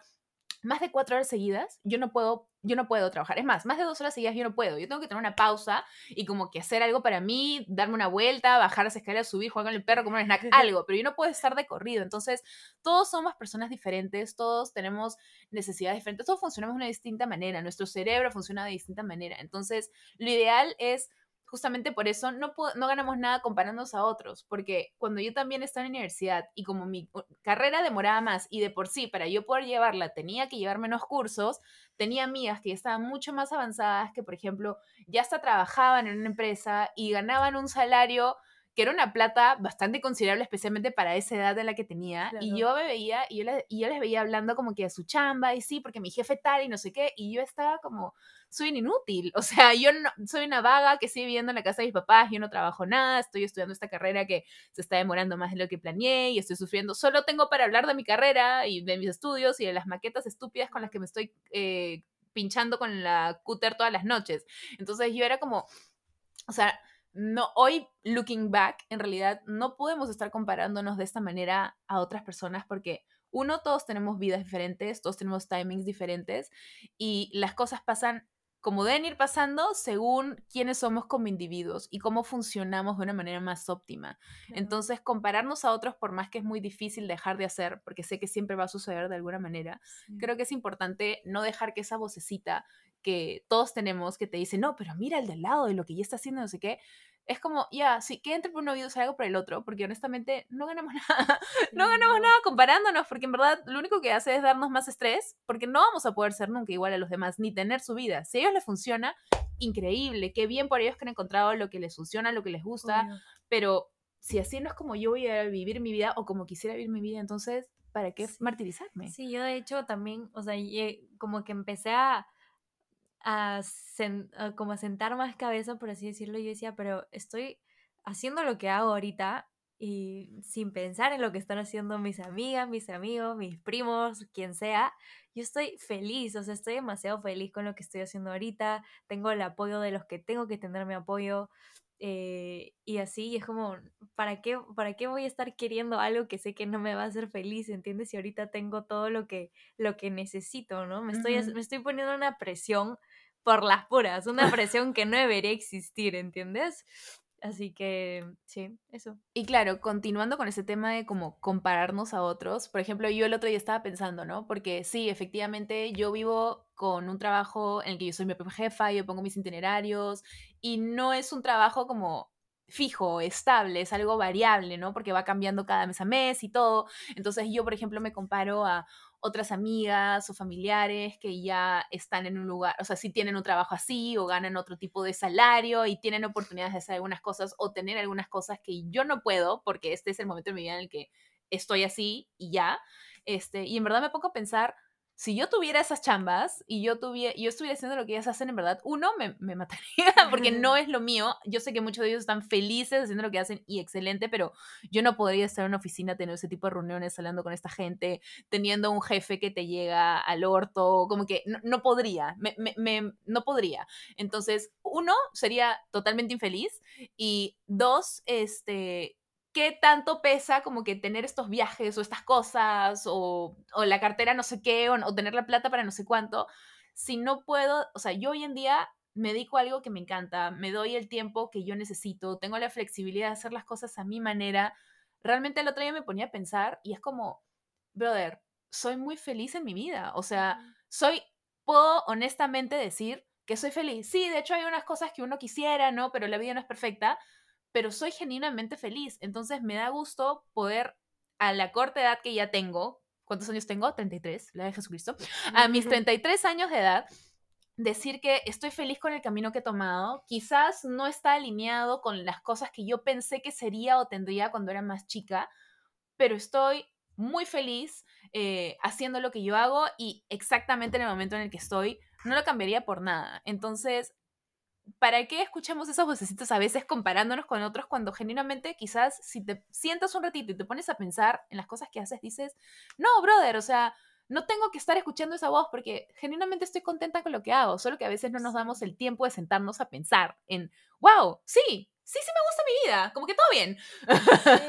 más de cuatro horas seguidas, yo no puedo, yo no puedo trabajar. Es más, más de dos horas seguidas yo no puedo. Yo tengo que tener una pausa y como que hacer algo para mí, darme una vuelta, bajar las escaleras, subir, jugar con el perro, comer un snack, algo. Pero yo no puedo estar de corrido. Entonces, todos somos personas diferentes, todos tenemos necesidades diferentes, todos funcionamos de una distinta manera. Nuestro cerebro funciona de distinta manera. Entonces, lo ideal es justamente por eso no, no ganamos nada comparándonos a otros, porque cuando yo también estaba en la universidad y como mi carrera demoraba más y de por sí para yo poder llevarla tenía que llevar menos cursos, tenía amigas que estaban mucho más avanzadas, que por ejemplo ya hasta trabajaban en una empresa y ganaban un salario que era una plata bastante considerable, especialmente para esa edad de la que tenía. Y yo me veía, y yo, y yo les veía hablando como que a su chamba, y sí, porque mi jefe tal, y no sé qué, y yo estaba como, soy inútil. O sea, yo no, soy una vaga que sigue viviendo en la casa de mis papás, yo no trabajo nada, estoy estudiando esta carrera que se está demorando más de lo que planeé y estoy sufriendo. Solo tengo para hablar de mi carrera y de mis estudios y de las maquetas estúpidas con las que me estoy eh, pinchando con la cúter todas las noches. Entonces yo era como, o sea, no, hoy, looking back, en realidad no podemos estar comparándonos de esta manera a otras personas porque uno, todos tenemos vidas diferentes, todos tenemos timings diferentes y las cosas pasan como deben ir pasando según quiénes somos como individuos y cómo funcionamos de una manera más óptima. Entonces, compararnos a otros, por más que es muy difícil dejar de hacer, porque sé que siempre va a suceder de alguna manera, creo que es importante no dejar que esa vocecita que todos tenemos que te dice, no, pero mira el del lado de lo que ya está haciendo, no sé qué, es como, ya, sí, que entre por un oído salga por el otro, porque honestamente no ganamos nada, no ganamos nada comparándonos, porque en verdad lo único que hace es darnos más estrés, porque no vamos a poder ser nunca igual a los demás, ni tener su vida. Si a ellos les funciona, increíble, qué bien por ellos que han encontrado lo que les funciona, lo que les gusta, pero si así no es como yo voy a vivir mi vida o como quisiera vivir mi vida, entonces, ¿para qué martirizarme? Sí, yo de hecho también, o sea, como que empecé a a, como a sentar más cabeza, por así decirlo, yo decía, pero estoy haciendo lo que hago ahorita y sin pensar en lo que están haciendo mis amigas, mis amigos, mis primos, quien sea, yo estoy feliz, o sea, estoy demasiado feliz con lo que estoy haciendo ahorita, tengo el apoyo de los que tengo que tener mi apoyo, eh, y así, es como, ¿para qué, ¿para qué voy a estar queriendo algo que sé que no me va a hacer feliz? ¿Entiendes? Si ahorita tengo todo lo que, lo que necesito, ¿no? Me estoy, me estoy poniendo una presión por las puras, una presión que no debería existir, ¿entiendes? Así que sí, eso. Y claro, continuando con ese tema de como compararnos a otros, por ejemplo, yo el otro día estaba pensando, ¿no? Porque sí, efectivamente, yo vivo con un trabajo en el que yo soy mi propia jefa, yo pongo mis itinerarios y no es un trabajo como fijo, estable, es algo variable, ¿no? Porque va cambiando cada mes a mes y todo. Entonces yo, por ejemplo, me comparo a otras amigas o familiares que ya están en un lugar, o sea, si tienen un trabajo así o ganan otro tipo de salario y tienen oportunidades de hacer algunas cosas o tener algunas cosas que yo no puedo porque este es el momento de mi vida en el que estoy así y ya. Este, y en verdad me pongo a pensar, si yo tuviera esas chambas y yo, tuviera, yo estuviera haciendo lo que ellas hacen, en verdad, uno, me, me mataría porque no es lo mío. Yo sé que muchos de ellos están felices haciendo lo que hacen y excelente, pero yo no podría estar en una oficina teniendo ese tipo de reuniones, hablando con esta gente, teniendo un jefe que te llega al orto, como que no, no podría, me, me, no podría. Entonces, uno, sería totalmente infeliz y dos, este, qué tanto pesa como que tener estos viajes o estas cosas o, o la cartera no sé qué o, tener la plata para no sé cuánto, si no puedo, o sea, yo hoy en día me dedico a algo que me encanta, me doy el tiempo que yo necesito, tengo la flexibilidad de hacer las cosas a mi manera. Realmente el otro día me ponía a pensar y es como, brother, soy muy feliz en mi vida, o sea, soy, puedo honestamente decir que soy feliz. Sí, de hecho hay unas cosas que uno quisiera, ¿no? Pero la vida no es perfecta, pero soy genuinamente feliz. Entonces me da gusto poder, a la corta edad que ya tengo, ¿cuántos años tengo? 33, la de Jesucristo. A mis 33 años de edad, decir que estoy feliz con el camino que he tomado. Quizás no está alineado con las cosas que yo pensé que sería o tendría cuando era más chica, pero estoy muy feliz eh, haciendo lo que yo hago y exactamente en el momento en el que estoy, no lo cambiaría por nada. Entonces, ¿para qué escuchamos esos vocecitos a veces comparándonos con otros cuando genuinamente quizás si te sientas un ratito y te pones a pensar en las cosas que haces, dices, no, brother, o sea, no tengo que estar escuchando esa voz porque genuinamente estoy contenta con lo que hago, solo que a veces no nos damos el tiempo de sentarnos a pensar en, wow, sí, sí, sí me gusta mi vida, como que todo bien.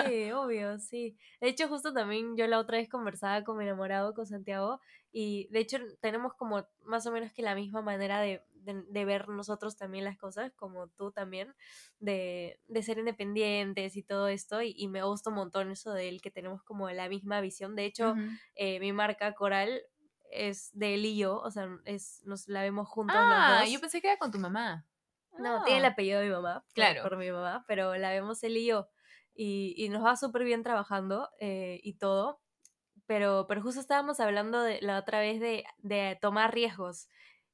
Sí, obvio, sí. De hecho, justo también yo la otra vez conversaba con mi enamorado, con Santiago, y de hecho tenemos como más o menos que la misma manera de de, ver nosotros también las cosas, como tú también, de, ser independientes y todo esto, y, me gusta un montón eso de él, que tenemos como la misma visión. De hecho, eh, mi marca Coral es de él y yo, o sea, es, nos la vemos juntos ah, yo pensé que era con tu mamá. No, tiene el ah. apellido de mi mamá, claro. por, mi mamá, pero la vemos él y yo. Y, nos va súper bien trabajando eh, y todo. Pero, pero justo estábamos hablando de, la otra vez de, de tomar riesgos,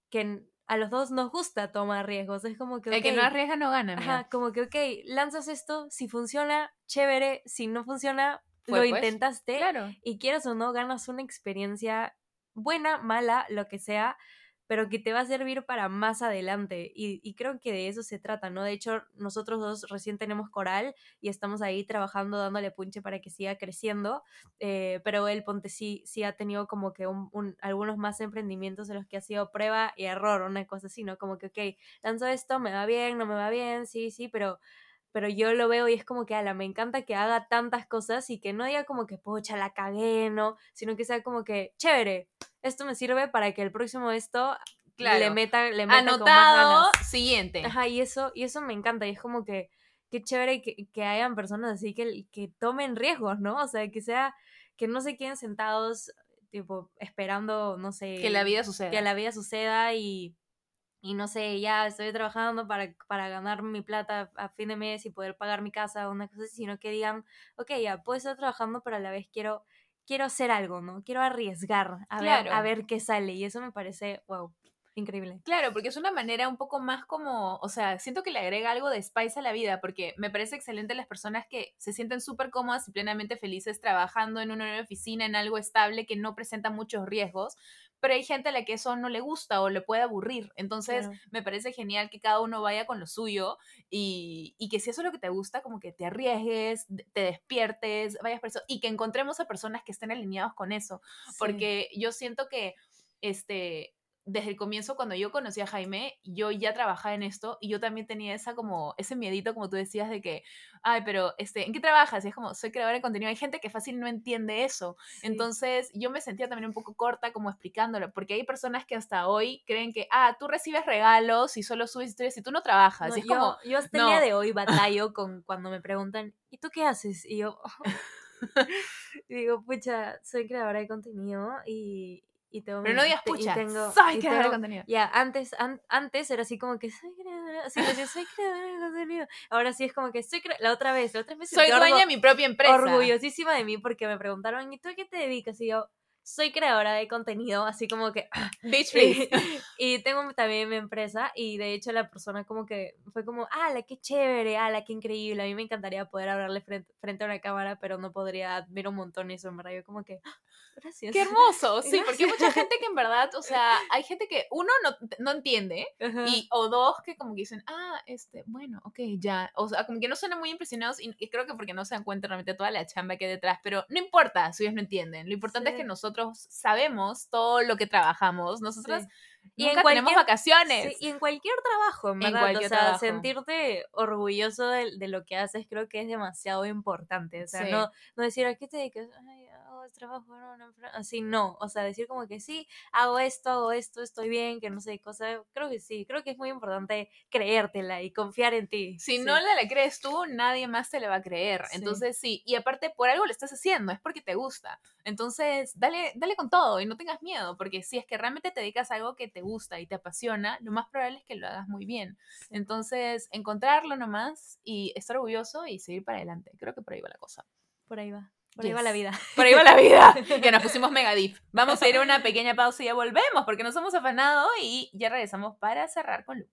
que a los dos nos gusta tomar riesgos. Es como que. El que no arriesga no gana. Ajá, como que, ok, lanzas esto, si funciona, chévere, si no funciona, lo pues, intentaste. Claro. Y quieras o no, ganas una experiencia buena, mala, lo que sea, pero que te va a servir para más adelante. Y, creo que de eso se trata, ¿no? De hecho, nosotros dos recién tenemos coral y estamos ahí trabajando, dándole punche para que siga creciendo, eh, pero él, ponte, sí, sí ha tenido como que un, algunos más emprendimientos en los que ha sido prueba y error, una cosa así, ¿no? Como que, ok, lanzo esto, me va bien, no me va bien, sí, sí, pero pero yo lo veo y es como que, ala, me encanta que haga tantas cosas y que no diga como que, pocha, la cagué, ¿no? Sino que sea como que, chévere, esto me sirve para que el próximo esto le meta, le meta Anotado, siguiente. Ajá, y eso, y eso me encanta y es como que, qué chévere que, que hayan personas así que, que tomen riesgos, ¿no? O sea, que sea, que no se queden sentados, tipo, esperando, no sé. Que la vida suceda. Que la vida suceda y y no sé, ya estoy trabajando para, para ganar mi plata a fin de mes y poder pagar mi casa o una cosa así, sino que digan, ok, ya puedo estar trabajando, pero a la vez quiero, quiero hacer algo, ¿no? Quiero arriesgar a, ver, a ver qué sale. Y eso me parece, wow, increíble. Claro, porque es una manera un poco más como, o sea, siento que le agrega algo de spice a la vida, porque me parece excelente las personas que se sienten súper cómodas y plenamente felices trabajando en una oficina, en algo estable que no presenta muchos riesgos, pero hay gente a la que eso no le gusta o le puede aburrir. Entonces, me parece genial que cada uno vaya con lo suyo y, que si eso es lo que te gusta, como que te arriesgues, te despiertes, vayas por eso y que encontremos a personas que estén alineados con eso. Porque yo siento que, este, desde el comienzo, cuando yo conocí a Jaime, yo ya trabajaba en esto y yo también tenía esa como, ese miedito, como tú decías, de que, ay, pero, este, ¿en qué trabajas? Y es como, soy creadora de contenido. Hay gente que fácil no entiende eso. Entonces, yo me sentía también un poco corta como explicándolo, porque hay personas que hasta hoy creen que, ah, tú recibes regalos y solo subes historias y tú no trabajas. y es yo, como, yo hasta el día de hoy batallo con cuando me preguntan, ¿y tú qué haces? Y yo... digo, pucha, soy creadora de contenido y, y tengo Pero no digas pucha, tengo, soy creadora de contenido. Ya, antes, antes era así como que soy creadora, así decía, soy creadora de contenido. Ahora sí es como que soy la otra vez, la otra vez soy dueña de mi propia empresa. Orgullosísima de mí porque me preguntaron, ¿y tú a qué te dedicas? Y yo, soy creadora de contenido, así como que... Bitch, y, y tengo también mi empresa y de hecho la persona como que fue como, la qué chévere! la qué increíble! A mí me encantaría poder hablarle frente, frente a una cámara, pero no podría, admiro un montón eso, en verdad. Yo como que, ¡Ah! gracias. ¡Qué hermoso! Sí, porque hay mucha gente que en verdad, o sea, hay gente que uno no, no entiende y o dos que como que dicen, ah, este, bueno, ok, ya. O sea, como que no suenan muy impresionados y, creo que porque no se dan cuenta realmente toda la chamba que hay detrás, pero no importa si ellos no entienden. Lo importante es que nosotros sabemos todo lo que trabajamos. Nosotros y en cualquier, tenemos vacaciones. y en cualquier trabajo, en o sea, sentirte orgulloso de, lo que haces creo que es demasiado importante. O sea, no, no decir, ¿a qué te dedicas? Trabajo así no, o sea, decir como que sí, hago esto, hago esto, estoy bien, que no sé, cosa, creo que sí, creo que es muy importante creértela y confiar en ti. Si no la le crees tú, nadie más te le va a creer, entonces sí, y aparte por algo lo estás haciendo, es porque te gusta, entonces dale, dale con todo y no tengas miedo, porque si es que realmente te dedicas a algo que te gusta y te apasiona, lo más probable es que lo hagas muy bien, entonces encontrarlo nomás y estar orgulloso y seguir para adelante, creo que por ahí va la cosa. Por ahí va. Por ahí va la vida. Por ahí va la vida. que nos pusimos mega deep. Vamos a ir a una pequeña pausa y ya volvemos porque nos hemos afanado y ya regresamos para cerrar con Lu.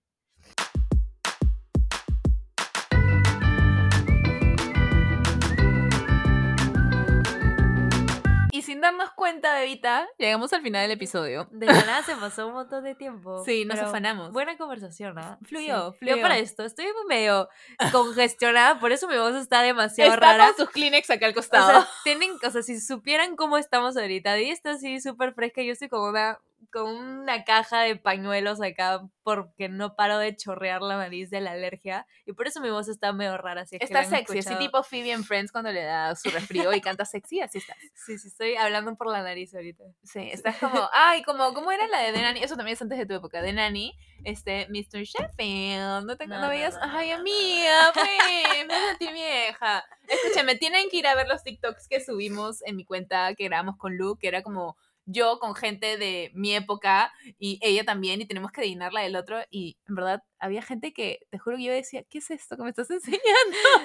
Sin darnos cuenta, bebita, llegamos al final del episodio. De nada se pasó un montón de tiempo. Sí, nos afanamos. Buena conversación, ¿ah? Fluyó, fluyó. para esto. Estoy medio congestionada, por eso mi voz está demasiado rara. Está sus Kleenex acá al costado. O sea, tienen, o sea, si supieran cómo estamos ahorita, y está así súper fresca, yo estoy como una con una caja de pañuelos acá porque no paro de chorrear la nariz de la alergia y por eso mi voz está medio rara. Así está sexy, así tipo Phoebe en Friends cuando le da su resfrío y canta sexy, así estás. Sí, sí, estoy hablando por la nariz ahorita. Sí, estás como, ay, como, ¿cómo era la de Nani? Eso también es antes de tu época, de Nani, este, Mr. Sheffield, no te no, veías, ay, amiga, pues, me sentí vieja. Escúchame, tienen que ir a ver los TikToks que subimos en mi cuenta que grabamos con Luke, que era como yo con gente de mi época y ella también y tenemos que adivinar la del otro y en verdad había gente que, te juro que yo decía, ¿qué es esto que me estás enseñando?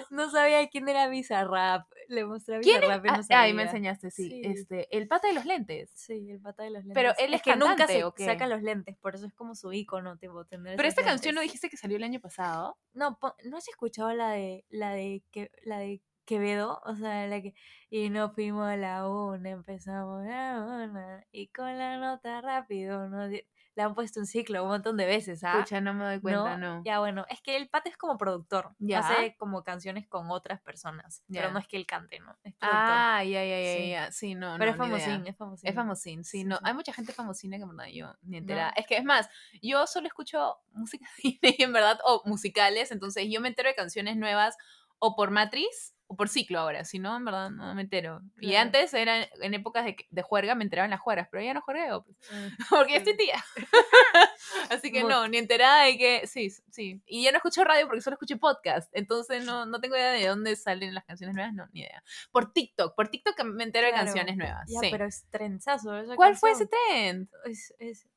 no sabía quién era Bizarrap, le mostré a Bizarrap y no sabía. Ay, me enseñaste, sí. Este, el pata de los lentes. Sí, el pata de los lentes. Pero él es, que nunca se saca los lentes, por eso es como su icono, tipo, tener Pero esta canción no dijiste que salió el año pasado. No, ¿no has escuchado la de la de que la de Quevedo, o sea, la que, y nos fuimos a la una, empezamos a una, y con la nota rápido, ¿no? le han puesto un ciclo un montón de veces, ¿ah? Escucha, no me doy cuenta, no. Ya, bueno, es que el Pate es como productor, ya. hace como canciones con otras personas, pero no es que él cante, ¿no? Es ah, ya, ya, ya, ya, sí, no, Pero es famosín, es famosín. Es famosín, sí, no, hay mucha gente famosina que en verdad yo ni entera. Es que es más, yo solo escucho música cine en verdad, o musicales, entonces yo me entero de canciones nuevas o por Matriz o por ciclo ahora, si no, en verdad no me entero. Y antes era en épocas de, de, juerga, me enteraban las juergas, pero ya no juergueo, pues, mm, porque ya estoy tía. Así que no, ni enterada de que, sí, sí. Y ya no escucho radio porque solo escucho podcast, entonces no, no tengo idea de dónde salen las canciones nuevas, no, ni idea. Por TikTok, por TikTok me entero de canciones nuevas. Ya, pero es trenzazo. ¿Cuál fue ese trend? Es, es,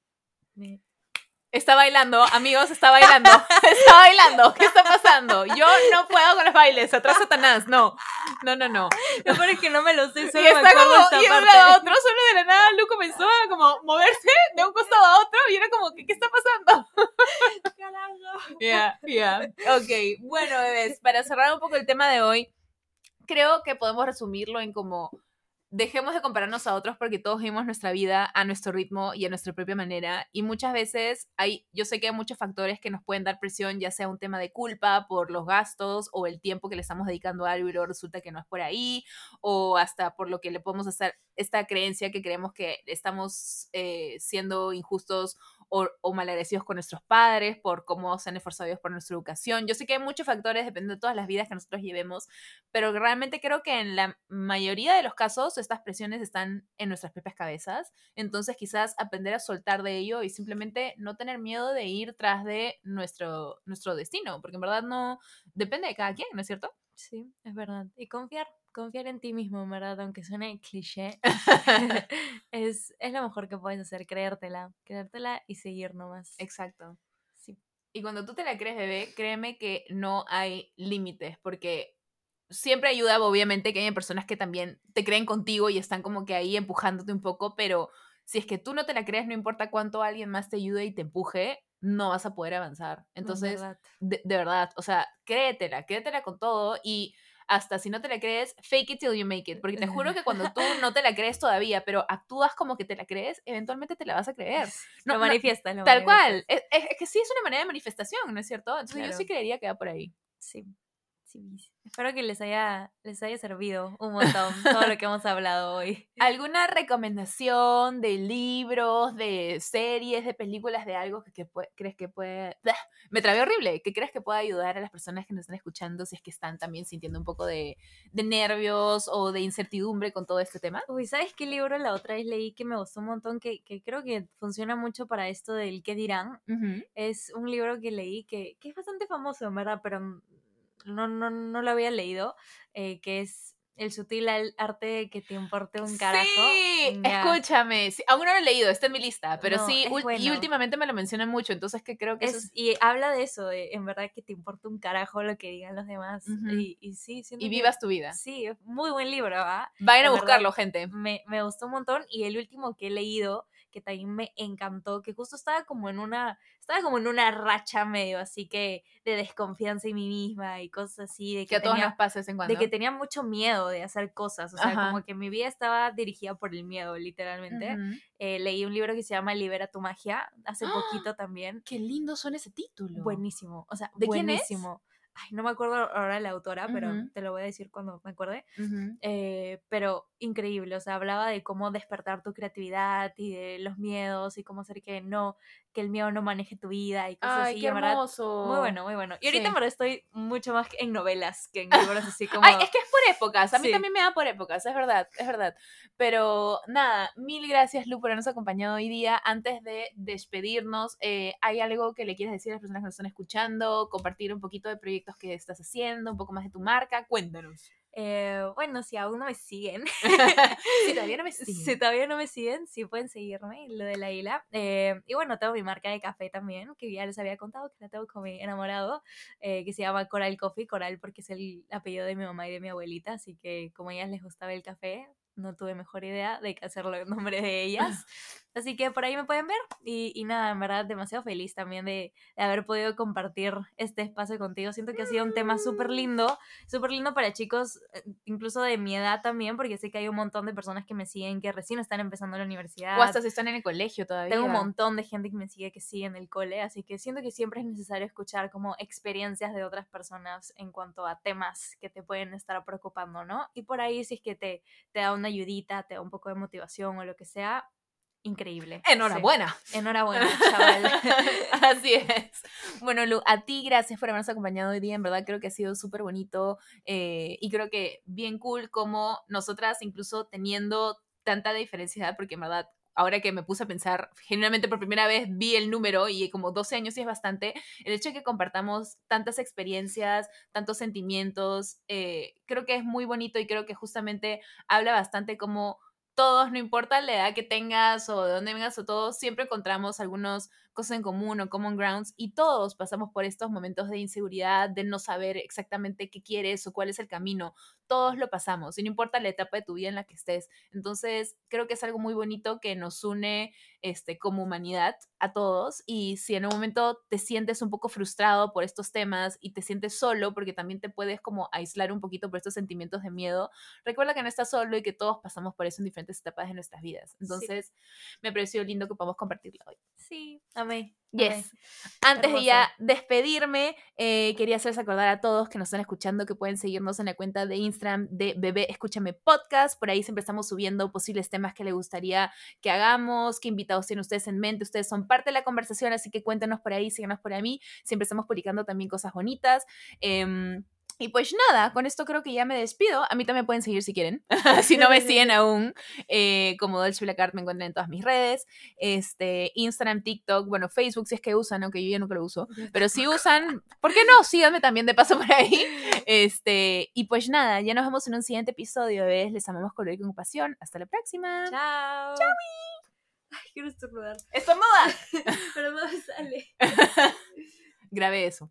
Está bailando, amigos, está bailando. Está bailando. ¿Qué está pasando? Yo no puedo con los bailes. Atrás Satanás. No. No, no, no. Lo peor es que no me lo sé. Solo y está como, esta y de un lado a otro, solo de la nada, Lu comenzó a como moverse de un costado a otro y era como, ¿qué, qué está pasando? Ya, ya. Yeah, yeah. Ok, bueno, bebés, para cerrar un poco el tema de hoy, creo que podemos resumirlo en como dejemos de compararnos a otros porque todos vivimos nuestra vida a nuestro ritmo y a nuestra propia manera. Y muchas veces hay, yo sé que hay muchos factores que nos pueden dar presión, ya sea un tema de culpa por los gastos o el tiempo que le estamos dedicando a algo y luego resulta que no es por ahí, o hasta por lo que le podemos hacer esta creencia que creemos que estamos eh, siendo injustos o, o con nuestros padres por cómo se han esforzado ellos por nuestra educación. Yo sé que hay muchos factores, depende de todas las vidas que nosotros llevemos, pero realmente creo que en la mayoría de los casos estas presiones están en nuestras propias cabezas. Entonces quizás aprender a soltar de ello y simplemente no tener miedo de ir tras de nuestro, nuestro destino, porque en verdad no depende de cada quien, ¿no es cierto? Sí, es verdad. Y confiar, confiar en ti mismo, ¿verdad? Aunque suene cliché, es, es lo mejor que puedes hacer, creértela, creértela y seguir nomás. Exacto. Sí. Y cuando tú te la crees, bebé, créeme que no hay límites, porque siempre ayuda, obviamente, que hay personas que también te creen contigo y están como que ahí empujándote un poco, pero si es que tú no te la crees, no importa cuánto alguien más te ayude y te empuje, no vas a poder avanzar. Entonces, De, de, verdad, o sea, créetela, créetela con todo y hasta si no te la crees, fake it till you make it, porque te juro que cuando tú no te la crees todavía, pero actúas como que te la crees, eventualmente te la vas a creer. No, lo manifiestas. tal cual. Es, es, que sí es una manera de manifestación, ¿no es cierto? Entonces yo sí creería que va por ahí. Sí. Espero que les haya, les haya servido un montón todo lo que hemos hablado hoy. ¿Alguna recomendación de libros, de series, de películas, de algo que, crees que puede... Me trabé horrible. ¿Qué crees que pueda ayudar a las personas que nos están escuchando si es que están también sintiendo un poco de, de nervios o de incertidumbre con todo este tema? Uy, ¿sabes qué libro la otra vez leí que me gustó un montón? Que, que creo que funciona mucho para esto del qué dirán. Es un libro que leí que, que es bastante famoso, ¿verdad? Pero no, no, no lo había leído, eh, que es el sutil arte de que te importe un carajo. Sí, escúchame. aún no lo he leído, está en mi lista, pero sí, y últimamente me lo mencionan mucho, entonces que creo que es, Y habla de eso, de en verdad que te importa un carajo lo que digan los demás. y, y, sí, Y vivas tu vida. Sí, muy buen libro, ¿va? Vayan a buscarlo, gente. Me, me gustó un montón y el último que he leído que también me encantó, que justo estaba como en una, estaba como en una racha medio así que de desconfianza en mí misma y cosas así. De que, a todos nos pasa en cuando. De que tenía mucho miedo de hacer cosas, o sea, como que mi vida estaba dirigida por el miedo, literalmente. Eh, leí un libro que se llama Libera tu magia hace ¡Ah! poquito también. Qué lindo son ese título. Buenísimo, o sea, ¿De buenísimo. Ay, no me acuerdo ahora la autora, pero te lo voy a decir cuando me acuerde. Eh, pero increíble, o sea, hablaba de cómo despertar tu creatividad y de los miedos y cómo hacer que no, que el miedo no maneje tu vida y cosas Ay, así. Qué hermoso. muy bueno, muy bueno. Y ahorita me estoy mucho más en novelas que en libros así como. Ay, es que es por épocas. A mí también me da por épocas, es verdad, es verdad. Pero nada, mil gracias, Lu, por habernos acompañado hoy día. Antes de despedirnos, eh, ¿hay algo que le quieres decir a las personas que nos están escuchando? Compartir un poquito de proyectos que estás haciendo, un poco más de tu marca. Cuéntanos. Eh, bueno, si aún no me siguen, si todavía no me siguen, si todavía no me siguen, sí pueden seguirme, lo de la isla. Eh, y bueno, tengo mi marca de café también, que ya les había contado que la tengo con mi enamorado, eh, que se llama Coral Coffee, Coral porque es el apellido de mi mamá y de mi abuelita, así que como a ellas les gustaba el café, no tuve mejor idea de que hacerlo en nombre de ellas. Así que por ahí me pueden ver. Y, y nada, en verdad, demasiado feliz también de, de, haber podido compartir este espacio contigo. Siento que ha sido un tema súper lindo, súper lindo para chicos, eh, incluso de mi edad también, porque sé que hay un montón de personas que me siguen que recién están empezando la universidad. O hasta si están en el colegio todavía. Tengo un montón de gente que me sigue que sigue en el cole, así que siento que siempre es necesario escuchar como experiencias de otras personas en cuanto a temas que te pueden estar preocupando, ¿no? Y por ahí, si es que te, te da una ayudita, te da un poco de motivación o lo que sea, increíble. Enhorabuena. Enhorabuena, chaval. Así es. Bueno, Lu, a ti gracias por habernos acompañado hoy día. En verdad creo que ha sido súper bonito eh, y creo que bien cool como nosotras, incluso teniendo tanta diferencia, porque en verdad ahora que me puse a pensar, genuinamente por primera vez vi el número y como 12 años sí es bastante, el hecho de que compartamos tantas experiencias, tantos sentimientos, eh, creo que es muy bonito y creo que justamente habla bastante como todos, no importa la edad que tengas o de dónde vengas o todos, siempre encontramos algunos cosas en común o common grounds y todos pasamos por estos momentos de inseguridad, de no saber exactamente qué quieres o cuál es el camino. Todos lo pasamos y no importa la etapa de tu vida en la que estés. Entonces, creo que es algo muy bonito que nos une este, como humanidad a todos y si en un momento te sientes un poco frustrado por estos temas y te sientes solo porque también te puedes como aislar un poquito por estos sentimientos de miedo, recuerda que no estás solo y que todos pasamos por eso en diferentes etapas de nuestras vidas. Entonces, me pareció lindo que podamos compartirlo hoy. Sí, Amé. Yes. Antes de ya despedirme, eh, quería hacerles acordar a todos que nos están escuchando que pueden seguirnos en la cuenta de Instagram de Bebé Escúchame Podcast. Por ahí siempre estamos subiendo posibles temas que les gustaría que hagamos, qué invitados tienen ustedes en mente. Ustedes son parte de la conversación, así que cuéntenos por ahí, síganos por ahí. Siempre estamos publicando también cosas bonitas. Em, y pues nada, con esto creo que ya me despido. A mí también pueden seguir si quieren, si no me siguen aún. Eh, como Dolce Black me encuentran en todas mis redes. Este, Instagram, TikTok, bueno, Facebook si es que usan, aunque yo ya nunca lo uso. Pero si usan, ¿por qué no? Síganme también de paso por ahí. Este, y pues nada, ya nos vemos en un siguiente episodio. ¿ves? Les amamos con y con pasión. Hasta la próxima. Chao. Chao. Ay, quiero estornudar. ¡Estornuda! Pero no me sale. Grabé eso.